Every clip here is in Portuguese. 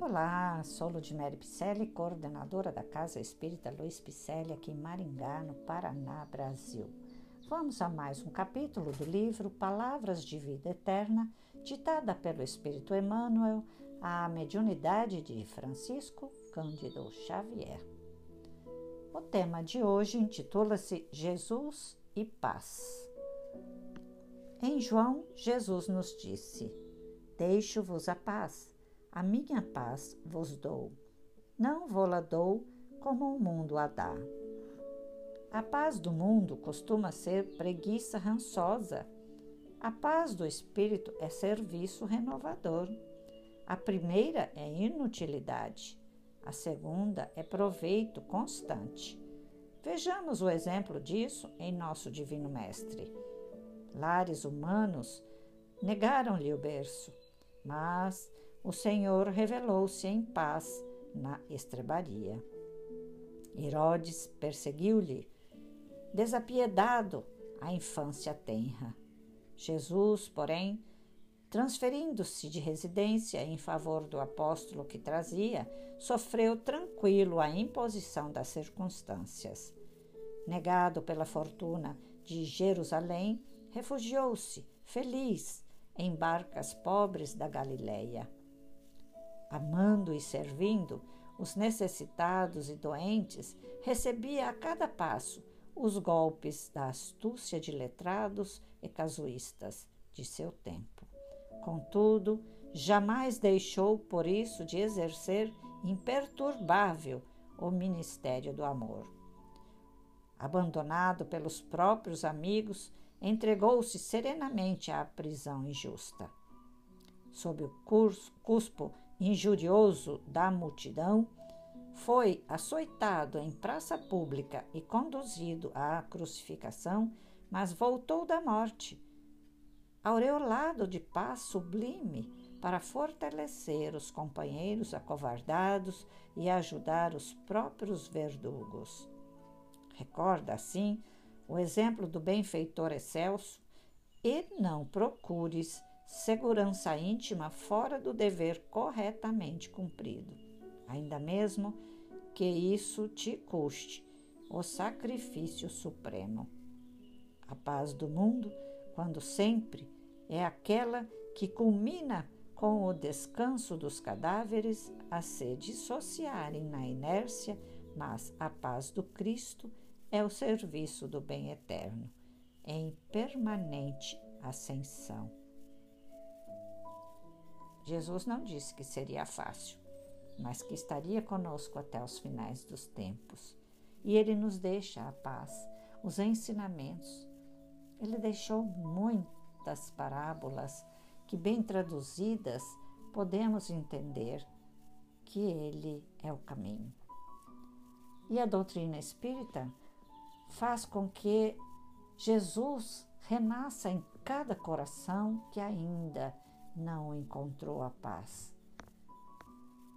Olá, sou Ludmere Picelli, coordenadora da Casa Espírita Luiz Picelli, aqui em Maringá, no Paraná, Brasil. Vamos a mais um capítulo do livro Palavras de Vida Eterna, ditada pelo Espírito Emmanuel, à mediunidade de Francisco Cândido Xavier. O tema de hoje intitula-se Jesus e Paz. Em João, Jesus nos disse: Deixo-vos a paz a minha paz vos dou, não vou-la dou como o mundo a dá. A paz do mundo costuma ser preguiça rançosa. A paz do espírito é serviço renovador. A primeira é inutilidade, a segunda é proveito constante. Vejamos o exemplo disso em nosso Divino Mestre. Lares humanos negaram-lhe o berço, mas o Senhor revelou-se em paz na estrebaria. Herodes perseguiu-lhe, desapiedado, a infância tenra. Jesus, porém, transferindo-se de residência em favor do apóstolo que trazia, sofreu tranquilo a imposição das circunstâncias. Negado pela fortuna de Jerusalém, refugiou-se, feliz, em barcas pobres da Galileia amando e servindo os necessitados e doentes, recebia a cada passo os golpes da astúcia de letrados e casuístas de seu tempo. Contudo, jamais deixou por isso de exercer imperturbável o ministério do amor. Abandonado pelos próprios amigos, entregou-se serenamente à prisão injusta. Sob o cuspo injurioso da multidão, foi açoitado em praça pública e conduzido à crucificação, mas voltou da morte, aureolado de paz sublime para fortalecer os companheiros acovardados e ajudar os próprios verdugos. Recorda, assim, o exemplo do benfeitor excelso e não procures segurança íntima fora do dever corretamente cumprido, ainda mesmo que isso te custe o sacrifício supremo. A paz do mundo, quando sempre, é aquela que culmina com o descanso dos cadáveres a se dissociarem na inércia, mas a paz do Cristo é o serviço do bem eterno, em permanente ascensão. Jesus não disse que seria fácil, mas que estaria conosco até os finais dos tempos. E ele nos deixa a paz, os ensinamentos. Ele deixou muitas parábolas que, bem traduzidas, podemos entender que ele é o caminho. E a doutrina espírita faz com que Jesus renasça em cada coração que ainda não encontrou a paz.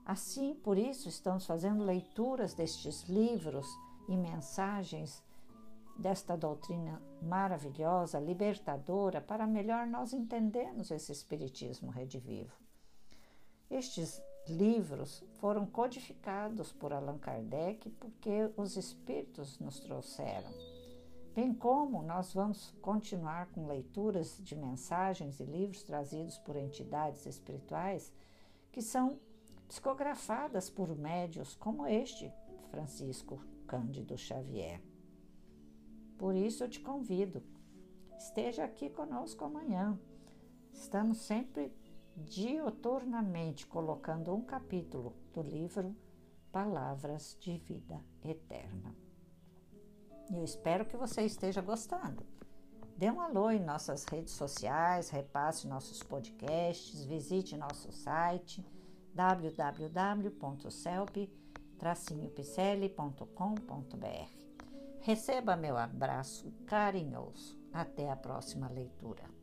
Assim, por isso, estamos fazendo leituras destes livros e mensagens desta doutrina maravilhosa, libertadora, para melhor nós entendermos esse Espiritismo redivivo. Estes livros foram codificados por Allan Kardec porque os Espíritos nos trouxeram bem como nós vamos continuar com leituras de mensagens e livros trazidos por entidades espirituais que são psicografadas por médios como este, Francisco Cândido Xavier. Por isso eu te convido, esteja aqui conosco amanhã. Estamos sempre dioturnamente colocando um capítulo do livro Palavras de Vida Eterna. Eu espero que você esteja gostando. Dê um alô em nossas redes sociais, repasse nossos podcasts, visite nosso site www.celp-picelli.com.br. Receba meu abraço carinhoso. Até a próxima leitura.